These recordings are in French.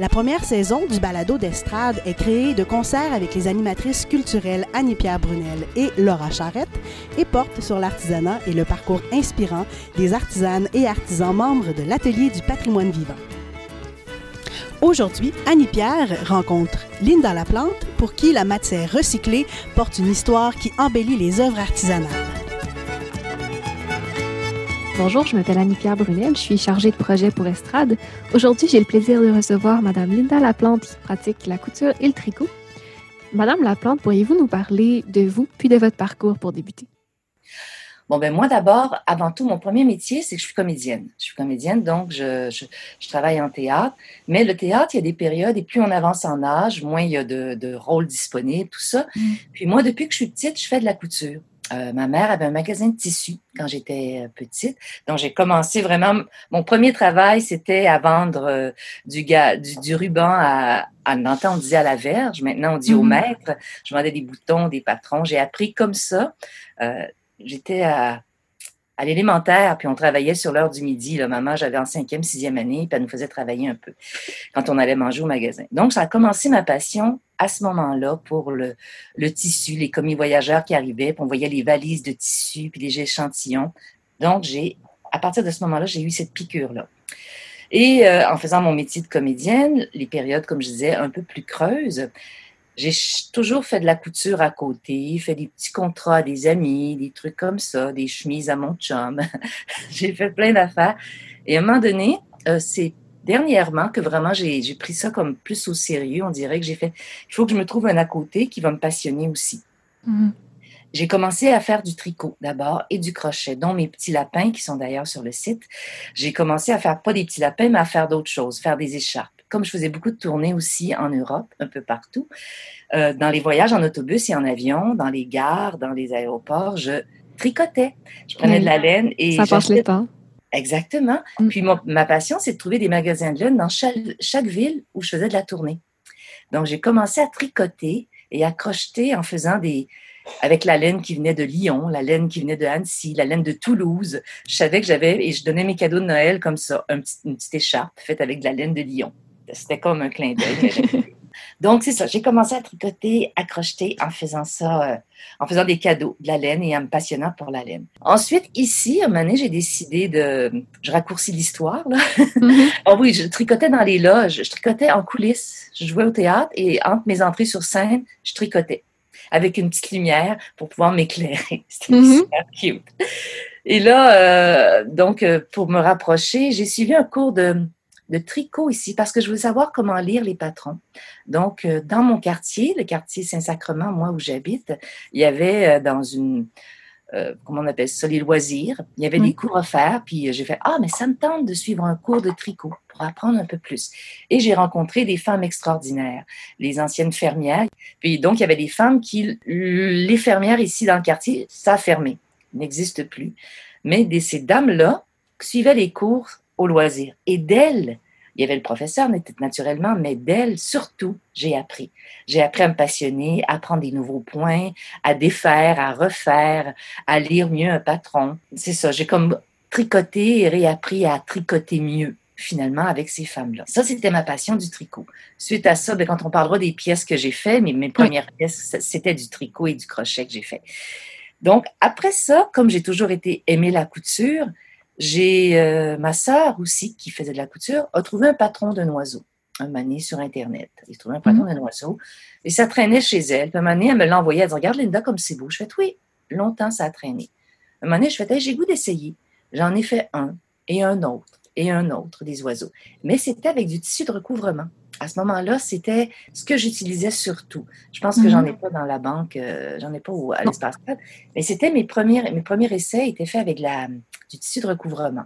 La première saison du balado d'estrade est créée de concert avec les animatrices culturelles Annie-Pierre Brunel et Laura Charrette et porte sur l'artisanat et le parcours inspirant des artisanes et artisans membres de l'Atelier du patrimoine vivant. Aujourd'hui, Annie-Pierre rencontre Linda Laplante pour qui la matière recyclée porte une histoire qui embellit les œuvres artisanales. Bonjour, je m'appelle Annie-Pierre Brunel, je suis chargée de projet pour Estrade. Aujourd'hui, j'ai le plaisir de recevoir Madame Linda Laplante qui pratique la couture et le tricot. Madame Laplante, pourriez-vous nous parler de vous puis de votre parcours pour débuter? Bon, ben moi d'abord, avant tout, mon premier métier, c'est que je suis comédienne. Je suis comédienne, donc je, je, travaille en théâtre. Mais le théâtre, il y a des périodes, et plus on avance en âge, moins il y a de, de rôles disponibles, tout ça. Mm. Puis moi, depuis que je suis petite, je fais de la couture. Euh, ma mère avait un magasin de tissus quand j'étais euh, petite. Donc, j'ai commencé vraiment. Mon premier travail, c'était à vendre euh, du, du, ruban à. En on disait à la verge. Maintenant, on dit au mhm. maître. Je vendais des boutons, des patrons. J'ai appris comme ça. j'étais à à l'élémentaire, puis on travaillait sur l'heure du midi. Là. Maman, j'avais en cinquième, sixième année, puis elle nous faisait travailler un peu quand on allait manger au magasin. Donc, ça a commencé ma passion à ce moment-là pour le, le tissu, les commis voyageurs qui arrivaient, puis on voyait les valises de tissu, puis les échantillons. Donc, j'ai, à partir de ce moment-là, j'ai eu cette piqûre-là. Et euh, en faisant mon métier de comédienne, les périodes, comme je disais, un peu plus creuses, j'ai toujours fait de la couture à côté, fait des petits contrats à des amis, des trucs comme ça, des chemises à mon chum. j'ai fait plein d'affaires. Et à un moment donné, euh, c'est dernièrement que vraiment j'ai pris ça comme plus au sérieux. On dirait que j'ai fait, il faut que je me trouve un à côté qui va me passionner aussi. Mm-hmm. J'ai commencé à faire du tricot d'abord et du crochet, dont mes petits lapins qui sont d'ailleurs sur le site. J'ai commencé à faire pas des petits lapins, mais à faire d'autres choses, faire des écharpes comme je faisais beaucoup de tournées aussi en Europe, un peu partout, euh, dans les voyages en autobus et en avion, dans les gares, dans les aéroports, je tricotais. Je prenais de la laine et... Ça passe les temps. Exactement. Mm. Puis ma passion, c'est de trouver des magasins de laine dans chaque, chaque ville où je faisais de la tournée. Donc, j'ai commencé à tricoter et à crocheter en faisant des, avec la laine qui venait de Lyon, la laine qui venait de Annecy, la laine de Toulouse. Je savais que j'avais, et je donnais mes cadeaux de Noël comme ça, un petit, une petite écharpe faite avec de la laine de Lyon. C'était comme un clin d'œil. Donc, c'est ça. J'ai commencé à tricoter, à crocheter en faisant ça, euh, en faisant des cadeaux, de la laine et en me passionnant pour la laine. Ensuite, ici, à un moment donné, j'ai décidé de. Je raccourcis l'histoire, là. Mm-hmm. oh oui, je tricotais dans les loges. Je tricotais en coulisses. Je jouais au théâtre et entre mes entrées sur scène, je tricotais avec une petite lumière pour pouvoir m'éclairer. C'était mm-hmm. super cute. Et là, euh, donc, euh, pour me rapprocher, j'ai suivi un cours de de tricot ici parce que je veux savoir comment lire les patrons. Donc, euh, dans mon quartier, le quartier Saint-Sacrement, moi où j'habite, il y avait euh, dans une, euh, comment on appelle ça, les loisirs, il y avait des cours offerts, puis j'ai fait, ah, mais ça me tente de suivre un cours de tricot pour apprendre un peu plus. Et j'ai rencontré des femmes extraordinaires, les anciennes fermières. Puis donc, il y avait des femmes qui, les fermières ici dans le quartier, ça a fermé, n'existe plus. Mais ces dames-là suivaient les cours au loisir. Et d'elle, il y avait le professeur naturellement, mais d'elle surtout, j'ai appris. J'ai appris à me passionner, à prendre des nouveaux points, à défaire, à refaire, à lire mieux un patron. C'est ça, j'ai comme tricoté et réappris à tricoter mieux finalement avec ces femmes-là. Ça, c'était ma passion du tricot. Suite à ça, ben, quand on parlera des pièces que j'ai faites, mes, mes premières pièces, c'était du tricot et du crochet que j'ai fait. Donc, après ça, comme j'ai toujours été aimé la couture, j'ai euh, ma sœur aussi, qui faisait de la couture, a trouvé un patron d'un oiseau un mané sur Internet. A trouvé un patron mhm. d'un oiseau et ça traînait chez elle. Puis un moment elle me l'a envoyé. Elle dit Regarde, Linda, comme c'est beau. Je fais Oui, longtemps ça a traîné. Un moment je fais J'ai goût d'essayer. J'en ai fait un et un autre et un autre des oiseaux. Mais c'était avec du tissu de recouvrement. À ce moment-là, c'était ce que j'utilisais surtout. Je pense que j'en ai mhm. pas dans la banque, euh, j'en ai pas à l'espace mais c'était mes premiers, mes premiers essais étaient faits avec la, du tissu de recouvrement.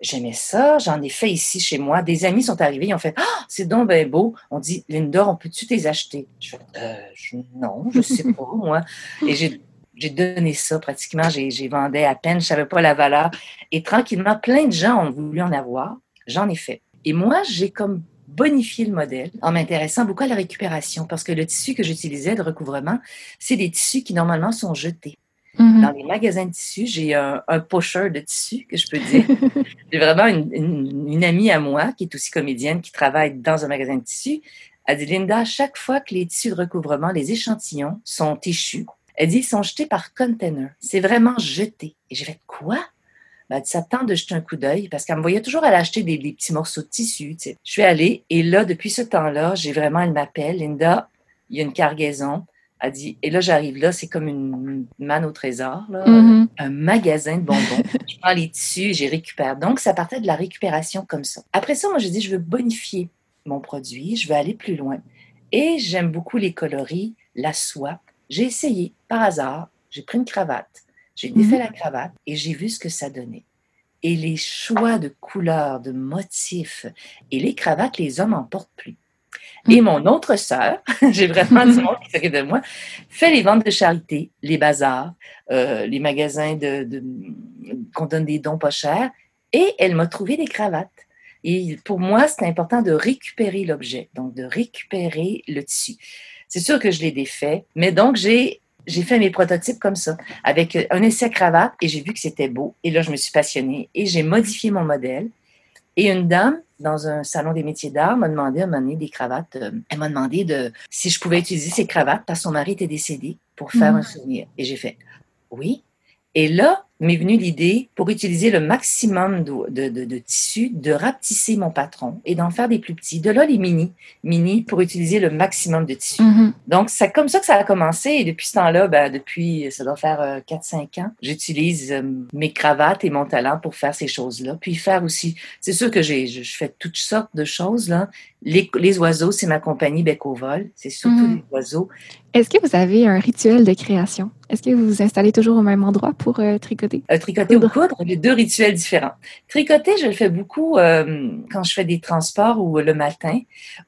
J'aimais ça, j'en ai fait ici chez moi. Des amis sont arrivés, ils ont fait Ah, c'est donc bien beau. On dit Linda, on peut-tu les acheter? Je fais euh, Non, je sais pas, moi. Et j'ai donné ça pratiquement. J'ai vendais à peine, je savais pas la valeur. Et tranquillement, plein de gens ont voulu en avoir. J'en ai fait. Et moi, j'ai comme bonifié le modèle en m'intéressant beaucoup à la récupération parce que le tissu que j'utilisais de recouvrement, c'est des tissus qui normalement sont jetés. Mm-hmm. Dans les magasins de tissus, j'ai un, un pocheur de tissus, que je peux dire. j'ai vraiment une, amie à moi qui est aussi comédienne, qui travaille dans un magasin de tissus. Elle dit, Linda, chaque fois que les tissus de recouvrement, les échantillons sont échus, elle dit, ils sont jetés par container. C'est vraiment jeté. Et j'ai fait, quoi? Ben, ça tente de jeter un coup d'œil parce qu'elle me voyait toujours aller acheter des, petits morceaux de tissu. Je suis allée et là, depuis ce temps-là, j'ai vraiment, elle m'appelle, Linda, il y a une cargaison a dit, et là j'arrive là, c'est comme une manne au trésor, mm-hmm. un magasin de bonbons. je prends les tissus, j'ai récupère. Donc ça partait de la récupération comme ça. Après ça, moi je dis, je veux bonifier mon produit, je veux aller plus loin. Et j'aime beaucoup les coloris, la soie. J'ai essayé par hasard, j'ai pris une cravate, j'ai défait mm-hmm. la cravate et j'ai vu ce que ça donnait. Et les choix de couleurs, de motifs, et les cravates, les hommes n'en portent plus. Et mon autre sœur, j'ai vraiment du monde qui s'occupe de moi, fait les ventes de charité, les bazars, euh, les magasins de, qu'on donne des dons pas chers. Et elle m'a trouvé des cravates. Et pour moi, c'est important de récupérer l'objet, donc de récupérer le tissu. C'est sûr que je l'ai défait, mais donc j'ai j'ai fait mes prototypes comme ça, avec un essai cravate, et j'ai vu que c'était beau. Et là, je me suis passionnée et j'ai modifié mon modèle. Et une dame dans un salon des métiers d'art m'a demandé à m'amener des cravates. Euh, elle m'a demandé de si je pouvais utiliser ces cravates parce que son mari était décédé pour faire mhm. un souvenir. Et j'ai fait oui. Et là, m'est venue l'idée, pour utiliser le maximum de, de, de, tissu, de rapetisser mon patron et d'en faire des plus petits. De là, les mini, mini pour utiliser le maximum de tissu. Mm-hmm. Donc, c'est comme ça que ça a commencé. Et depuis ce temps-là, ben, depuis, ça doit faire 4-5 euh, ans, j'utilise euh, mes cravates et mon talent pour faire ces choses-là. Puis faire aussi, c'est sûr que j'ai, je, fais toutes sortes de choses, là. Les, les oiseaux, c'est ma compagnie Bec au vol. C'est surtout mm-hmm. les oiseaux. Est-ce que vous avez un rituel de création? Est-ce que vous vous installez toujours au même endroit pour euh, tricoter? Euh, tricoter ou coudre, j'ai deux rituels différents. Tricoter, je le fais beaucoup euh, quand je fais des transports ou le matin,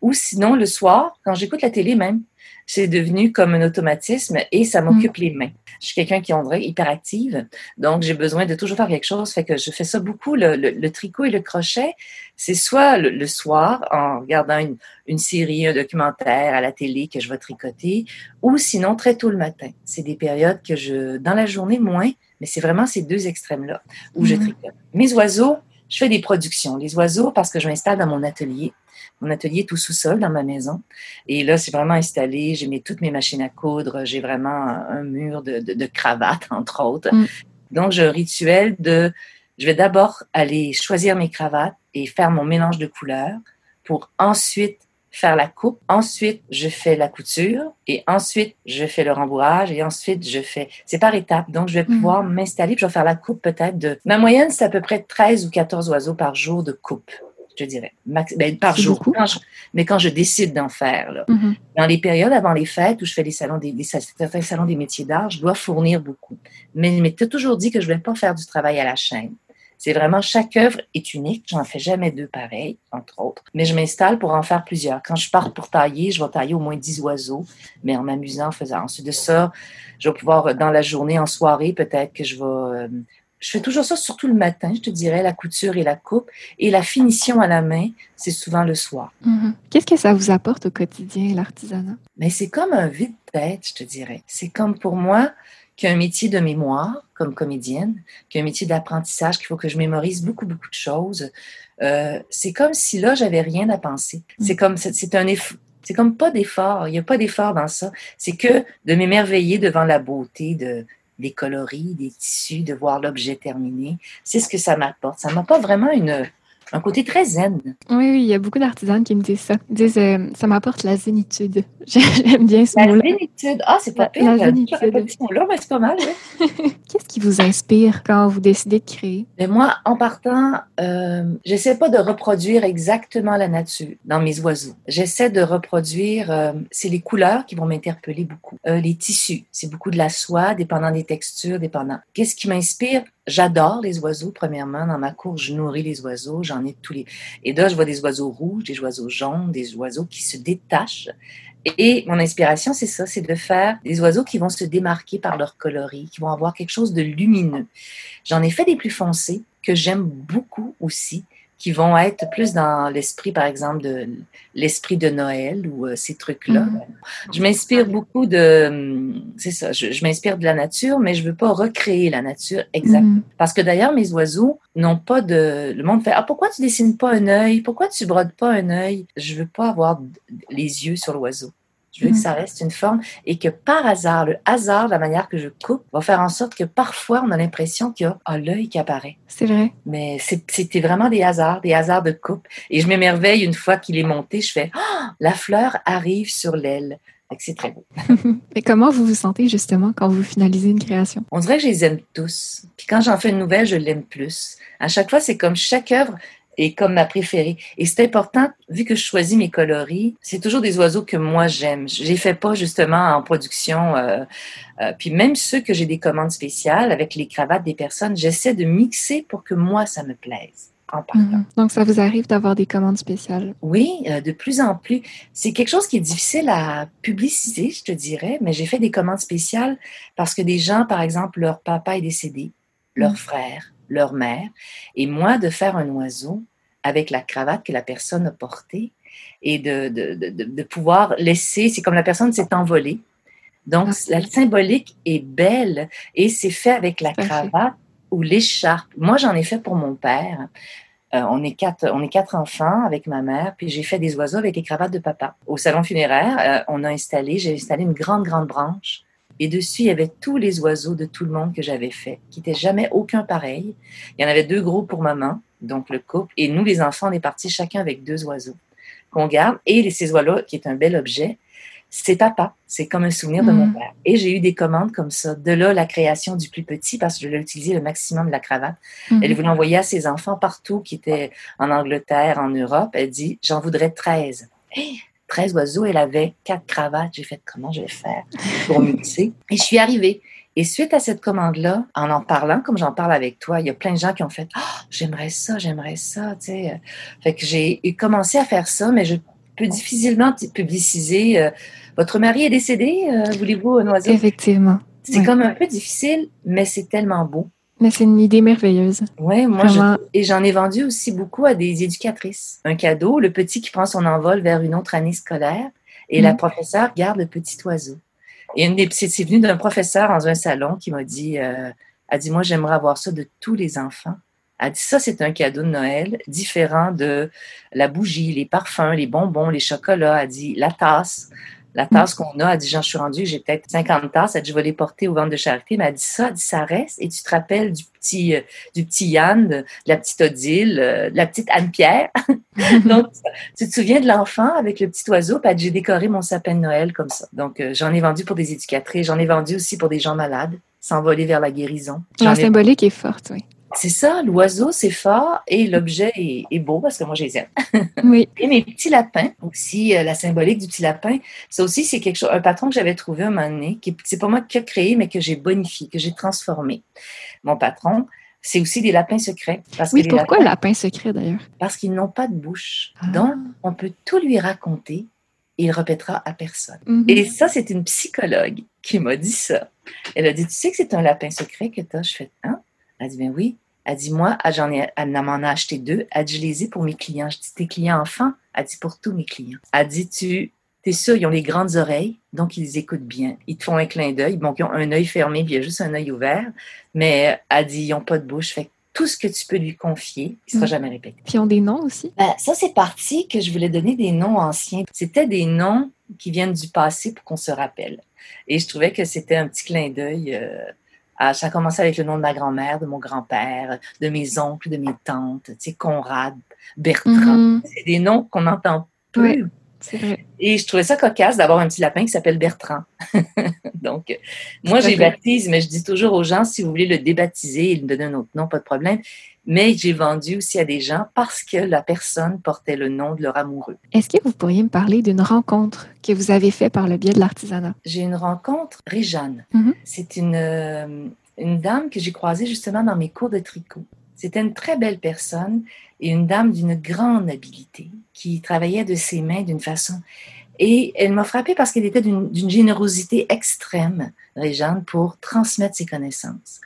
ou sinon le soir, quand j'écoute la télé même c'est devenu comme un automatisme et ça m'occupe mm. les mains. Je suis quelqu'un qui est hyperactive, donc j'ai besoin de toujours faire quelque chose. Fait que je fais ça beaucoup. Le, tricot et le crochet, c'est soit le, soir en regardant une, une, série, un documentaire à la télé que je vais tricoter, ou sinon très tôt le matin. C'est des périodes que je, dans la journée moins, mais c'est vraiment ces deux extrêmes-là où je mm. tricote. Mes oiseaux, je fais des productions. Les oiseaux, parce que je m'installe dans mon atelier mon atelier tout sous-sol dans ma maison. Et là, c'est vraiment installé. J'ai mis toutes mes machines à coudre. J'ai vraiment un mur de, de, cravates, entre autres. Mm. Donc, j'ai un rituel de... Je vais d'abord aller choisir mes cravates et faire mon mélange de couleurs pour ensuite faire la coupe. Ensuite, je fais la couture et ensuite, je fais le rembourrage et ensuite, je fais... C'est par étapes. Donc, je vais mm. pouvoir m'installer. Je vais faire la coupe peut-être de... Ma moyenne, c'est à peu près 13 ou 14 oiseaux par jour de coupe je dirais, ben, par jour. mais quand je décide d'en faire, mm-hmm. dans les périodes avant les fêtes où je fais les salons des, certains salons des métiers d'art, je dois fournir beaucoup. Mais je m'étais toujours dit que je ne vais pas faire du travail à la chaîne. C'est vraiment chaque œuvre est unique. J'en fais jamais deux pareils, entre autres. Mais je m'installe pour en faire plusieurs. Quand je pars pour tailler, je vais tailler au moins dix oiseaux, mais en m'amusant, en faisant. Ensuite de ça, je vais pouvoir, dans la journée, en soirée, peut-être que je vais euh, je fais toujours ça, surtout le matin, je te dirais, la couture et la coupe. Et la finition à la main, c'est souvent le soir. Mm-hmm. Qu'est-ce que ça vous apporte au quotidien, l'artisanat? Mais c'est comme un vide-tête, je te dirais. C'est comme pour moi qu'un métier de mémoire, comme comédienne, qu'un métier d'apprentissage, qu'il faut que je mémorise beaucoup, beaucoup de choses. Euh, c'est comme si là, j'avais rien à penser. Mm. C'est comme, c'est un effort. C'est comme pas d'effort, il n'y a pas d'effort dans ça. C'est que de m'émerveiller devant la beauté de, des coloris, des tissus, de voir l'objet terminé. C'est ce que ça m'apporte. Ça m'apporte vraiment une, un côté très zen. Oui, oui, il y a beaucoup d'artisans qui me disent ça. Ils disent euh, ça m'apporte la zénitude. J'aime bien ce mot-là. La zénitude. Ah, c'est pas pire. La zénitude. là mais c'est pas mal. Qu'est-ce qui vous inspire quand vous décidez de créer? Mais moi, en partant, euh, j'essaie pas de reproduire exactement la nature dans mes oiseaux. J'essaie de reproduire, euh, c'est les couleurs qui vont m'interpeller beaucoup. Euh, les tissus, c'est beaucoup de la soie, dépendant des textures, dépendant. Qu'est-ce qui m'inspire? J'adore les oiseaux, premièrement. Dans ma cour, je nourris les oiseaux. J'en ai tous les. Et là, je vois des oiseaux rouges, des oiseaux jaunes, des oiseaux qui se détachent. Et mon inspiration, c'est ça, c'est de faire des oiseaux qui vont se démarquer par leur coloris, qui vont avoir quelque chose de lumineux. J'en ai fait des plus foncés que j'aime beaucoup aussi, qui vont être plus dans l'esprit, par exemple, de l'esprit de Noël ou euh, ces trucs-là. Mhm. Je m'inspire beaucoup de, c'est ça, je, m'inspire de la nature, mais je veux pas recréer la nature exactement. Mhm. Parce que d'ailleurs, mes oiseaux n'ont pas de, le monde fait, ah, pourquoi tu dessines pas un œil? Pourquoi tu brodes pas un œil? Je veux pas avoir les yeux sur l'oiseau. Je veux que mm. ça reste une forme et que par hasard, le hasard, la manière que je coupe, va faire en sorte que parfois on a l'impression qu'il y a ah, l'œil qui apparaît. C'est vrai. Mais c'était vraiment des hasards, des hasards de coupe. Et je m'émerveille une fois qu'il est monté, je fais ah, la fleur arrive sur l'aile. C'est très beau. Et comment vous vous sentez justement quand vous finalisez une création? On dirait que je les aime tous. Puis quand j'en fais une nouvelle, je l'aime plus. À chaque fois, c'est comme chaque œuvre, et comme ma préférée. Et c'est important, vu que je choisis mes coloris, c'est toujours des oiseaux que moi j'aime. Je les fais pas justement en production. Euh, euh, puis même ceux que j'ai des commandes spéciales avec les cravates des personnes, j'essaie de mixer pour que moi ça me plaise. En. Mhm. Donc, ça vous arrive d'avoir des commandes spéciales? Oui, euh, de plus en plus. C'est quelque chose qui est difficile à publiciser, je te dirais, mais j'ai fait des commandes spéciales parce que des gens, par exemple, leur papa est décédé, leur mhm. frère, leur mère, et moi de faire un oiseau avec la cravate que la personne a portée et de, de, de, pouvoir laisser, c'est comme la personne s'est envolée. Donc, ah. la symbolique est belle et c'est fait avec la cravate ou l'écharpe. Moi, j'en ai fait pour mon père. Euh, on, est quatre, on est quatre enfants avec ma mère, puis j'ai fait des oiseaux avec les cravates de papa. Au salon funéraire, euh, on a installé, j'ai installé une grande, grande branche et dessus, il y avait tous les oiseaux de tout le monde que j'avais fait, qui n'étaient jamais aucun pareil. Il y en avait deux gros pour maman, donc le couple, et nous, les enfants, on est partis chacun avec deux oiseaux qu'on garde. Et ces oiseaux-là, qui est un bel objet, c'est papa. C'est comme un souvenir de mon mm. père. Et j'ai eu des commandes comme ça. De là, la création du plus petit, parce que je l'ai utilisé le maximum de la cravate. Mm-hmm. Elle voulait envoyer à ses enfants partout, qui étaient en Angleterre, en Europe. Elle dit, j'en voudrais 13. 13 oiseaux, elle avait quatre cravates. J'ai fait comment je vais faire pour mixer. Et je suis arrivée. Et suite à cette commande-là, en en parlant, comme j'en parle avec toi, il y a plein de gens qui ont fait oh, j'aimerais ça, j'aimerais ça. Tu sais. Fait que j'ai commencé à faire ça, mais je peux difficilement publiciser. Euh, votre mari est décédé, euh, voulez-vous un oiseau? Effectivement. C'est comme un peu difficile, mais c'est tellement beau. Mais c'est une idée merveilleuse. Oui, moi, et j'en ai vendu aussi beaucoup à des éducatrices. Un cadeau, le petit qui prend son envol vers une autre année scolaire et la mm. professeure garde le petit oiseau. C'est venu d'un professeur dans un salon qui m'a dit, euh, a dit, moi, j'aimerais avoir ça de tous les enfants. A dit, ça, c'est un cadeau de Noël différent de la bougie, les parfums, les bonbons, les chocolats. A dit, la tasse. La tasse qu'on a, elle dit, Jean, je suis rendue, j'ai peut-être 50 tasses, elle dit, je vais les porter au ventre de charité. Mais elle dit ça, elle dit, ça reste. Et tu te rappelles du petit, euh, du petit Yann, de, la petite Odile, euh, de la petite Anne-Pierre? Donc, tu te souviens de l'enfant avec le petit oiseau, puis j'ai décoré mon sapin de Noël comme ça. Donc, euh, j'en ai vendu pour des éducatrices, j'en ai vendu aussi pour des gens malades, s'envoler vers la guérison. La symbolique est forte, oui. C'est ça, l'oiseau, c'est fort et l'objet est, beau parce que moi, je les aime. Oui. et mes petits lapins, aussi, euh, la symbolique du petit lapin, ça aussi, c'est quelque chose, un patron que j'avais trouvé un moment donné, qui c'est pas moi qui ai créé, mais que j'ai bonifié, que j'ai transformé. Mon patron, c'est aussi des lapins secrets. Parce oui, pourquoi lapins, lapin secret d'ailleurs? Parce qu'ils n'ont pas de bouche. Ah. Donc, on peut tout lui raconter et il répétera à personne. Mhm. Et ça, c'est une psychologue qui m'a dit ça. Elle a dit, tu sais que c'est un lapin secret que tu as? Je fais, hein? Elle dit, ben oui. Elle dit, moi, j'en ai, elle m'en a acheté deux. Elle dit, je les ai pour mes clients. Je dis, tes clients enfants? Elle dit, pour tous mes clients. Elle dit, tu es sûr, ils ont les grandes oreilles, donc ils écoutent bien. Ils te font un clin d'œil. Bon, ils ont un œil fermé, puis il y a juste un œil ouvert. Mais elle dit, ils n'ont pas de bouche. Fait tout ce que tu peux lui confier, il ne sera mm. jamais répété. Puis ils ont des noms aussi? Ben, ça, c'est parti que je voulais donner des noms anciens. C'était des noms qui viennent du passé pour qu'on se rappelle. Et je trouvais que c'était un petit clin d'œil. Euh, ah, ça a commencé avec le nom de ma grand-mère, de mon grand-père, de mes oncles, de mes tantes, tu sais, Conrad, Bertrand. Mm-hmm. C'est des noms qu'on n'entend plus. Et je trouvais ça cocasse d'avoir un petit lapin qui s'appelle Bertrand. Donc, moi, j'ai baptise, mais je dis toujours aux gens, si vous voulez le débaptiser et me donner un autre nom, pas de problème. Mais j'ai vendu aussi à des gens parce que la personne portait le nom de leur amoureux. Est-ce que vous pourriez me parler d'une rencontre que vous avez faite par le biais de l'artisanat? J'ai une rencontre, Réjeanne. Mm-hmm. C'est une, euh, une dame que j'ai croisée justement dans mes cours de tricot. C'était une très belle personne et une dame d'une grande habileté qui travaillait de ses mains d'une façon. Et elle m'a frappée parce qu'elle était d'une générosité extrême, Réjeanne, pour transmettre ses connaissances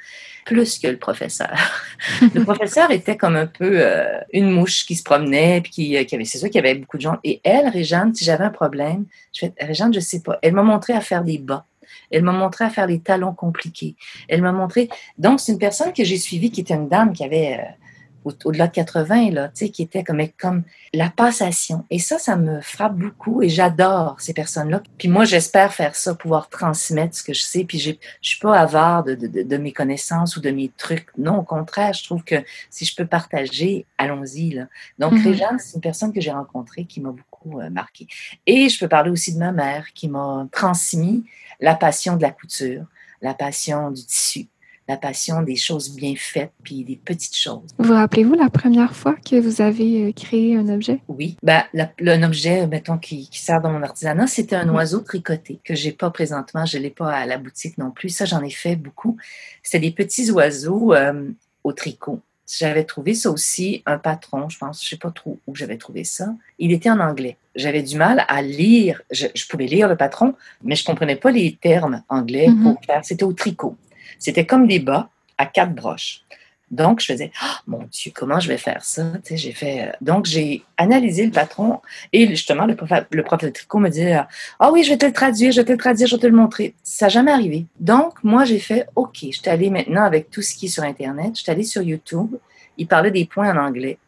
plus que le professeur. le professeur était comme un peu euh, une mouche qui se promenait, puis qui, euh, avait, c'est sûr qu'il avait beaucoup de gens. Et elle, Réjeanne, si j'avais un problème, je fais, Réjeanne, je sais pas. Elle m'a montré à faire des bas. Elle m'a montré à faire des talons compliqués. Elle m'a montré. Donc, c'est une personne que j'ai suivie qui était une dame qui avait euh, au-delà de 80, là, tu sais, qui était comme, comme la passation. Et ça, ça me frappe beaucoup et j'adore ces personnes-là. Puis moi, j'espère faire ça, pouvoir transmettre ce que je sais. Puis je suis pas avare de, de, de, mes connaissances ou de mes trucs. Non, au contraire, je trouve que si je peux partager, allons-y. Là. Donc, mm Réjeanne, c'est une personne que j'ai rencontrée qui m'a beaucoup euh, marqué. Et je peux parler aussi de ma mère qui m'a transmis la passion de la couture, la passion du tissu la passion des choses bien faites, puis des petites choses. Vous rappelez-vous la première fois que vous avez euh, créé un objet? Oui. Ben, un objet, mettons, qui, sert dans mon artisanat, c'était un oiseau tricoté que j'ai pas présentement. Je l'ai pas à la boutique non plus. Ça, j'en ai fait beaucoup. C'était des petits oiseaux euh, au tricot. J'avais trouvé ça aussi, un patron, je pense, je sais pas trop où j'avais trouvé ça. Il était en anglais. J'avais du mal à lire, je, pouvais lire le patron, mais je comprenais pas les termes anglais mm-hmm. pour faire. C'était au tricot. C'était comme des bas à quatre broches. Donc, je faisais, oh, mon Dieu, comment je vais faire ça? j'ai fait, euh, donc, j'ai analysé le patron et justement, le prof, le de tricot me dit, ah oui, je vais te le traduire, je vais te le traduire, je vais te le montrer. Ça n'a jamais arrivé. Donc, moi, j'ai fait, OK, je suis allée maintenant avec tout ce qui est sur Internet, je suis allée sur YouTube, il parlait des points en anglais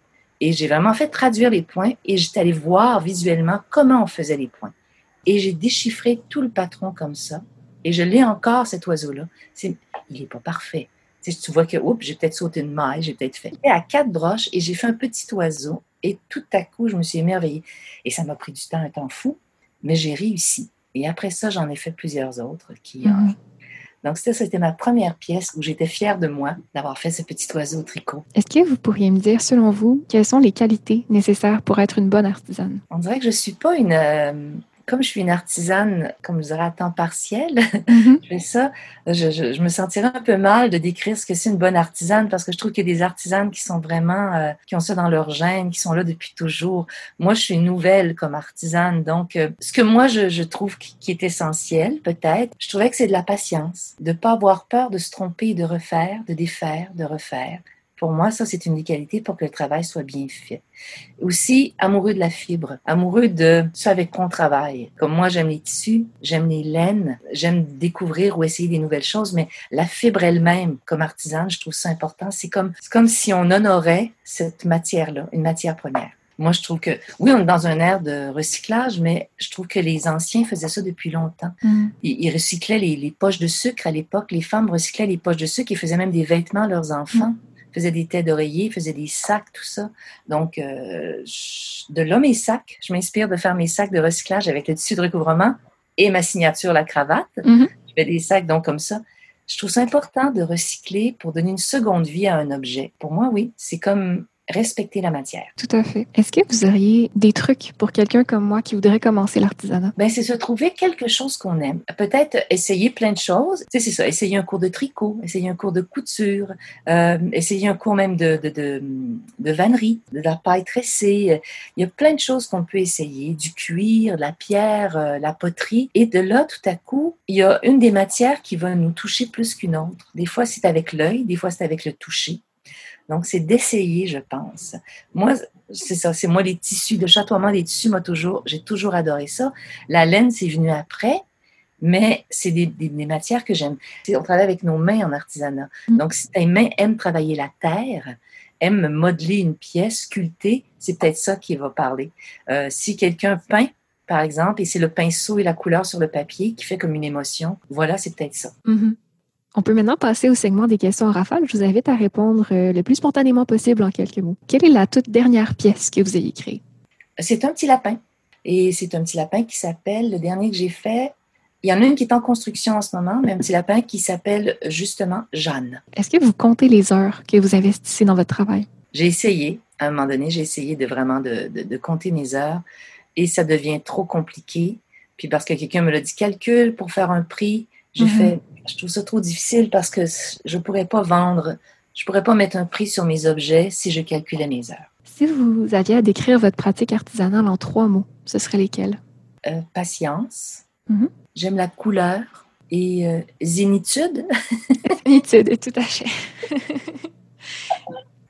et j'ai vraiment fait traduire les points et j'étais allée voir visuellement comment on faisait les points. Et j'ai déchiffré tout le patron comme ça. Et je l'ai encore, cet oiseau-là. il n'est pas parfait. Tu, tu vois que, oups, j'ai peut-être sauté une maille, j'ai peut-être fait. Et à quatre broches, et j'ai fait un petit oiseau. Et tout à coup, je me suis émerveillée. Et ça m'a pris du temps, un temps fou, mais j'ai réussi. Et après ça, j'en ai fait plusieurs autres qui. Mm Donc, ça, c'était ma première pièce où j'étais fière de moi d'avoir fait ce petit oiseau au tricot. Est-ce que vous pourriez me dire, selon vous, quelles sont les qualités nécessaires pour être une bonne artisane? On dirait que je ne suis pas une, euh, comme je suis une artisane, comme je dirais, à temps partiel, mhm. je fais ça, je, me sentirais un peu mal de décrire ce que c'est une bonne artisane parce que je trouve qu'il y a des artisanes qui sont vraiment, euh, qui ont ça dans leur gène, qui sont là depuis toujours. Moi, je suis nouvelle comme artisane, donc euh, ce que moi, je, trouve qui, qui, est essentiel, peut-être, je trouvais que c'est de la patience, de pas avoir peur de se tromper de refaire, de défaire, de refaire. Pour moi, ça, c'est une des qualités pour que le travail soit bien fait. Aussi, amoureux de la fibre, amoureux de ce avec quoi on travaille. Comme moi, j'aime les tissus, j'aime les laines, j'aime découvrir ou essayer des nouvelles choses, mais la fibre elle-même, comme artisane, je trouve ça important. C'est comme, comme si on honorait cette matière-là, une matière première. Moi, je trouve que, oui, on est dans un air de recyclage, mais je trouve que les anciens faisaient ça depuis longtemps. Mm. Ils, recyclaient les, poches de sucre à l'époque. Les femmes recyclaient les poches de sucre et faisaient même des vêtements à leurs enfants. Mm faisait des têtes d'oreiller, faisait des sacs, tout ça. Donc, euh, de là, mes sacs, je m'inspire de faire mes sacs de recyclage avec le tissu de recouvrement et ma signature, la cravate. Mm-hmm. Je fais des sacs, donc, comme ça. Je trouve ça important de recycler pour donner une seconde vie à un objet. Pour moi, oui, c'est comme respecter la matière. Tout à fait. Est-ce que vous auriez des trucs pour quelqu'un comme moi qui voudrait commencer l'artisanat? Ben, c'est se trouver quelque chose qu'on aime. Peut-être essayer plein de choses. Tu sais, c'est ça. Essayer un cours de tricot, essayer un cours de couture, euh, essayer un cours même de, de, de, de vannerie, de la paille tressée. Il y a plein de choses qu'on peut essayer. Du cuir, de la pierre, euh, la poterie. Et de là, tout à coup, il y a une des matières qui va nous toucher plus qu'une autre. Des fois, c'est avec l'œil, des fois, c'est avec le toucher. Donc, c'est d'essayer, je pense. Moi, c'est ça, c'est moi les tissus, le chatoiement des tissus, moi toujours, j'ai toujours adoré ça. La laine, c'est venu après, mais c'est des, matières que j'aime. On travaille avec nos mains en artisanat. Mm. Donc, si tes mains aiment travailler la terre, aiment modeler une pièce, sculpter, c'est peut-être ça qui va parler. Euh, si quelqu'un peint, par exemple, et c'est le pinceau et la couleur sur le papier qui fait comme une émotion, voilà, c'est peut-être ça. Mm-hmm. On peut maintenant passer au segment des questions en rafale. Je vous invite à répondre euh, le plus spontanément possible en quelques mots. Quelle est la toute dernière pièce que vous ayez créée? C'est un petit lapin. Et c'est un petit lapin qui s'appelle, le dernier que j'ai fait, il y en a une qui est en construction en ce moment, mais un petit lapin qui s'appelle justement Jeanne. Est-ce que vous comptez les heures que vous investissez dans votre travail? J'ai essayé, à un moment donné, j'ai essayé de vraiment de, de, compter mes heures et ça devient trop compliqué. Puis parce que quelqu'un me l'a dit, calcule pour faire un prix, j'ai mm-hmm. fait je trouve ça trop difficile parce que je ne pourrais pas vendre, je ne pourrais pas mettre un prix sur mes objets si je calculais mes heures. Si vous aviez à décrire votre pratique artisanale en trois mots, ce seraient lesquels? Euh, patience. Mhm. J'aime la couleur et euh, zénitude. zénitude, tout à fait.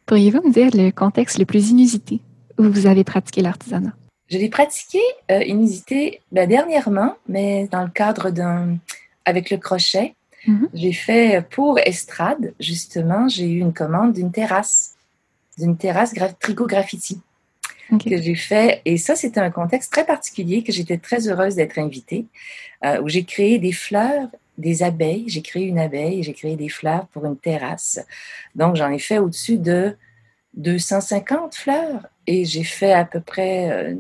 Pourriez-vous me dire le contexte le plus inusité où vous avez pratiqué l'artisanat? Je l'ai pratiqué euh, inusité ben, dernièrement, mais dans le cadre d'un. avec le crochet. Mhm. J'ai fait pour Estrade, justement, j'ai eu une commande d'une terrasse, d'une terrasse tricot graffiti que j'ai fait. Et ça, c'était un contexte très particulier que j'étais très heureuse d'être invitée, euh, où j'ai créé des fleurs, des abeilles. J'ai créé une abeille, j'ai créé des fleurs pour une terrasse. Donc, j'en ai fait au-dessus de 250 fleurs et j'ai fait à peu près euh,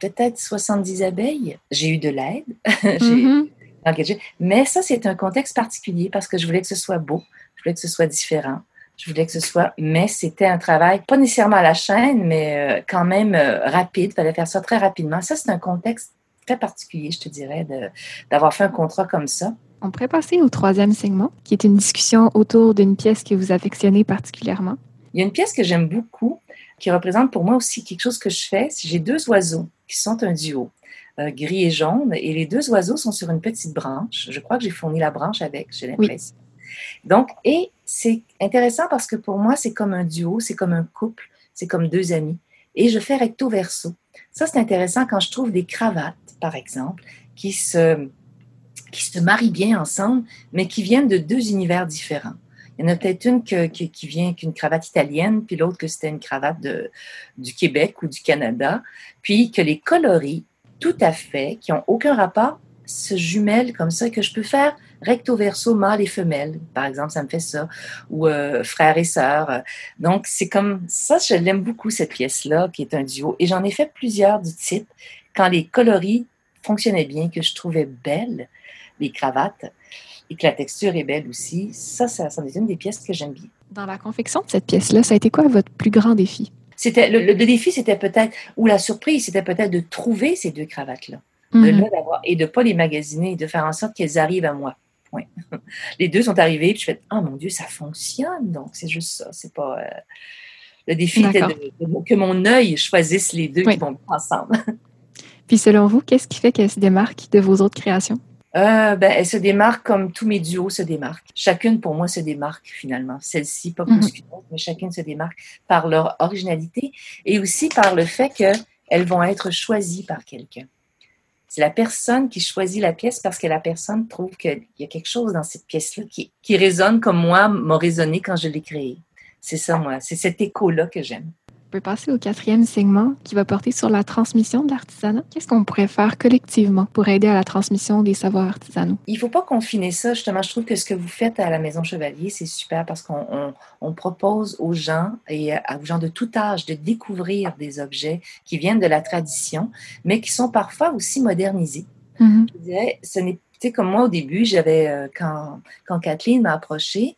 peut-être 70 abeilles. J'ai eu de l'aide. J'ai- Mhm. Engagé. Mais ça, c'est un contexte particulier parce que je voulais que ce soit beau, je voulais que ce soit différent, je voulais que ce soit. Mais c'était un travail, pas nécessairement à la chaîne, mais euh, quand même euh, rapide. Il fallait faire ça très rapidement. Ça, c'est un contexte très particulier, je te dirais, d'avoir fait un contrat comme ça. On pourrait passer au troisième segment, qui est une discussion autour d'une pièce que vous affectionnez particulièrement. Il y a une pièce que j'aime beaucoup qui représente pour moi aussi quelque chose que je fais. J'ai deux oiseaux qui sont un duo, gris et jaune, et les deux oiseaux sont sur une petite branche. Je crois que j'ai fourni la branche avec, j'ai l'impression. Donc, et c'est intéressant parce que pour moi, c'est comme un duo, c'est comme un couple, c'est comme deux amis. Et je fais recto verso. Ça, c'est intéressant quand je trouve des cravates, par exemple, qui se, qui se marient bien ensemble, mais qui viennent de deux univers différents. Il y en a peut-être une que- que- qui vient qu'une cravate italienne, puis l'autre que c'était une cravate de, du Québec ou du Canada, puis que les coloris, tout à fait, qui n'ont aucun rapport, se jumellent comme ça, que je peux faire recto verso, mâle et femelle. Par exemple, ça me fait ça. Ou euh, frère et sœur. Donc, c'est comme ça, je l'aime beaucoup, cette pièce-là, qui est un duo. Et j'en ai fait plusieurs du type. Quand les coloris fonctionnaient bien, que je trouvais belles, les cravates, et que la texture est belle aussi, ça, ça, ça est une des pièces que j'aime bien. Dans la confection de cette pièce-là, ça a été quoi votre plus grand défi? C'était le, le défi, c'était peut-être, ou la surprise, c'était peut-être de trouver ces deux cravates-là. de Mhm. là et de pas les magasiner, de faire en sorte qu'elles arrivent à moi. Point. Les deux sont arrivés, puis je fais oh mon Dieu, ça fonctionne. Donc c'est juste ça. C'est pas euh, le défi était D'accord. de- de- que mon œil choisisse les deux Oui. qui vont ensemble. Puis selon vous, qu'est-ce qui fait qu'elle se démarque de vos autres créations? Euh, ben, elle se démarque comme tous mes duos se démarquent. Chacune pour moi se démarque finalement. Celle-ci pas plus qu'une autre, mais chacune se démarque par leur originalité et aussi par le fait qu'elles vont être choisies par quelqu'un. C'est la personne qui choisit la pièce parce que la personne trouve qu'il y a quelque chose dans cette pièce-là qui, qui résonne comme moi m'a résonné quand je l'ai créée. C'est ça, moi. C'est cet écho-là que j'aime. Peut passer au quatrième segment qui va porter sur la transmission de l'artisanat. Qu'est-ce qu'on pourrait faire collectivement pour aider à la transmission des savoirs artisanaux? Il faut pas confiner ça, justement. Je trouve que ce que vous faites à la Maison Chevalier, c'est super parce qu'on on- on propose aux gens et à- aux gens de tout âge de découvrir des objets qui viennent de la tradition, mais qui sont parfois aussi modernisés. Mhm. Je dirais, ce n'est, tu sais, comme moi au début, j'avais, euh, quand, quand Kathleen m'a approchée,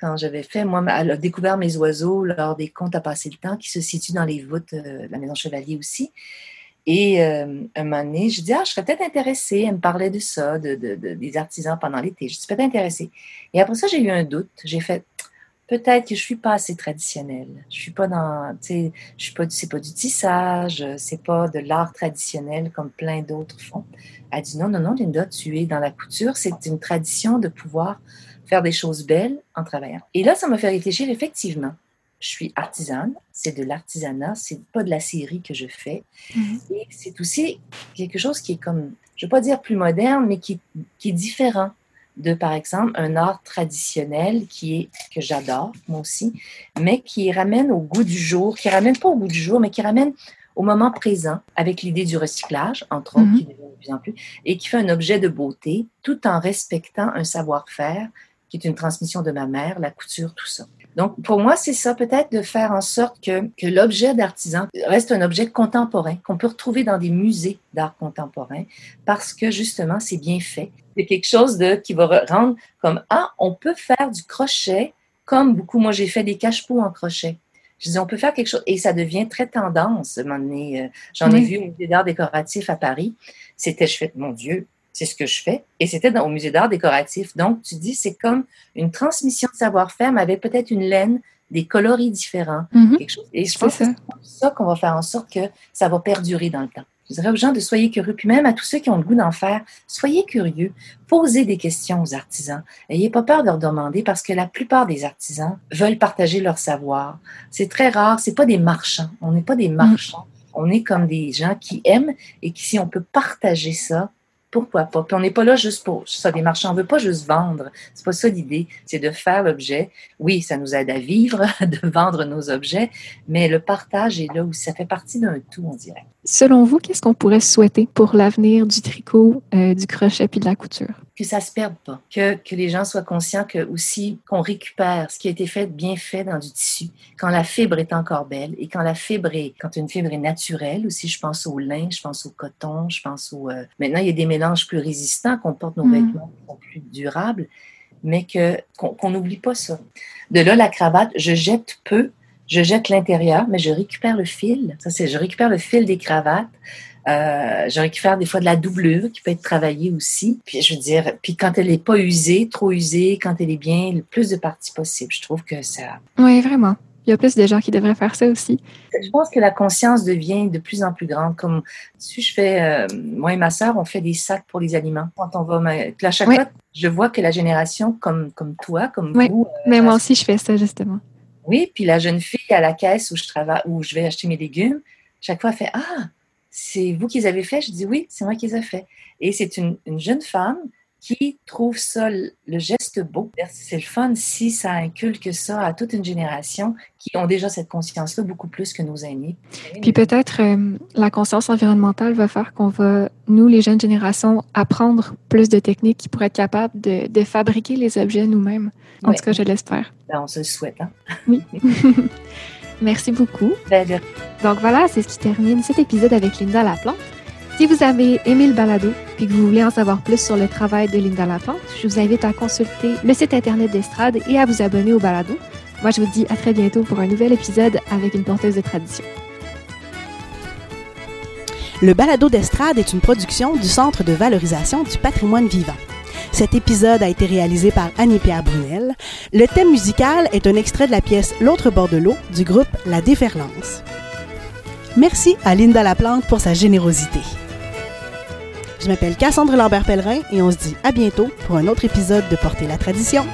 quand j'avais fait, moi, elle a découvert mes oiseaux lors des contes à passer le temps qui se situent dans les voûtes euh, de la Maison Chevalier aussi. Et euh, un moment donné, je dis, ah, je serais peut-être intéressée. Elle me parlait de ça, de, de- de- des artisans pendant l'été. Je suis peut-être intéressée. Et après ça, j'ai eu un doute. J'ai fait, peut-être que je suis pas assez traditionnelle. Je suis pas dans, tu sais, je suis pas, du- c'est pas du tissage, c'est pas de l'art traditionnel comme plein d'autres font. Elle dit, non, non, non, Linda, tu es dans la couture. C'est une tradition de pouvoir faire des choses belles en travaillant. Et là, ça m'a fait réfléchir, effectivement. Je suis artisane, c'est de l'artisanat, c'est pas de la série que je fais. Mhm. Et c'est aussi quelque chose qui est comme, je ne veux pas dire plus moderne, mais qui, qui est différent de, par exemple, un art traditionnel qui est, que j'adore, moi aussi, mais qui ramène au goût du jour, qui ramène pas au goût du jour, mais qui ramène au moment présent, avec l'idée du recyclage, entre autres, Mhm. qui devient de plus en plus, et qui fait un objet de beauté, tout en respectant un savoir-faire qui est une transmission de ma mère, la couture, tout ça. Donc, pour moi, c'est ça, peut-être de faire en sorte que, que l'objet d'artisan reste un objet contemporain, qu'on peut retrouver dans des musées d'art contemporain, parce que justement, c'est bien fait. C'est quelque chose de, qui va re- rendre comme, ah, on peut faire du crochet, comme beaucoup, moi, j'ai fait des cache-pots en crochet. Je dis, on peut faire quelque chose, et ça devient très tendance. Euh, J'en ai vu au musée d'art décoratif à Paris. C'était, je fais, mon Dieu, c'est ce que je fais. Et c'était au musée d'art décoratif. Donc, tu dis, c'est comme une transmission de savoir-faire, mais avec peut-être une laine, des coloris différents. Mhm. quelque chose. Et je pense que c'est ça qu'on va faire en sorte que ça va perdurer dans le temps. Je dirais aux gens de soyez curieux, puis même à tous ceux qui ont le goût d'en faire, soyez curieux, posez des questions aux artisans. Ayez pas peur de leur demander parce que la plupart des artisans veulent partager leur savoir. C'est très rare, c'est pas des marchands. On n'est pas des marchands. On est comme des gens qui aiment et qui, si on peut partager ça, pourquoi pas? Puis on n'est pas là juste pour ça, des marchands. On ne veut pas juste vendre. C'est pas ça l'idée. C'est de faire l'objet. Oui, ça nous aide à vivre, de vendre nos objets, mais le partage est là où ça fait partie d'un tout, on dirait. Selon vous, qu'est-ce qu'on pourrait souhaiter pour l'avenir du tricot, euh, du crochet puis de la couture? Que ça se perde pas. Que, que les gens soient conscients que aussi qu'on récupère ce qui a été fait bien fait dans du tissu. Quand la fibre est encore belle et quand la fibre est, quand une fibre est naturelle aussi, je pense au lin, je pense au coton, je pense au. Euh, maintenant, il y a des mélanges plus résistants qu'on porte nos Mm. vêtements qui sont plus durables, mais que qu'on qu'on n'oublie pas ça. De là, la cravate, je jette peu, je jette l'intérieur, mais je récupère le fil. Ça, c'est, je récupère le fil des cravates. Euh, je récupère des fois de la doublure qui peut être travaillée aussi. Puis je veux dire, puis quand elle n'est pas usée, trop usée, quand elle est bien, le plus de parties possible. Je trouve que ça. Oui, vraiment. Il y a plus de gens qui devraient faire ça aussi. Je pense que la conscience devient de plus en plus grande. Comme si je fais, euh, moi et ma sœur, on fait des sacs pour les aliments. Quand on va, à chaque Oui. fois, je vois que la génération comme comme toi, comme Oui. vous, euh, Mais moi aussi, je fais ça, justement. Oui, puis la jeune fille à la caisse où je travaille, où je vais acheter mes légumes, chaque fois elle fait Ah, c'est vous qui les avez fait Je dis Oui, c'est moi qui les ai fait. Et c'est une, une jeune femme qui trouve ça, le geste beau? C'est le fun si ça inculque ça à toute une génération qui ont déjà cette conscience-là beaucoup plus que nos aînés. Puis peut-être euh, la conscience environnementale va faire qu'on va, nous, les jeunes générations, apprendre plus de techniques qui pourraient être capables de, de fabriquer les objets nous-mêmes. En Ouais. tout cas, je l'espère. Ben, on se le souhaite. Hein? Merci beaucoup. Ben, de- Donc voilà, c'est ce qui termine cet épisode avec Linda Laplante. Si vous avez aimé le balado et que vous voulez en savoir plus sur le travail de Linda Laplante, je vous invite à consulter le site internet d'Estrade et à vous abonner au balado. Moi, je vous dis à très bientôt pour un nouvel épisode avec une porteuse de tradition. Le balado d'estrade est une production du Centre de valorisation du patrimoine vivant. Cet épisode a été réalisé par Annie-Pierre Brunel. Le thème musical est un extrait de la pièce L'autre bord de l'eau du groupe La Déferlance. Merci à Linda Laplante pour sa générosité. Je m'appelle Cassandre Lambert-Pellerin et on se dit à bientôt pour un autre épisode de Porter la tradition.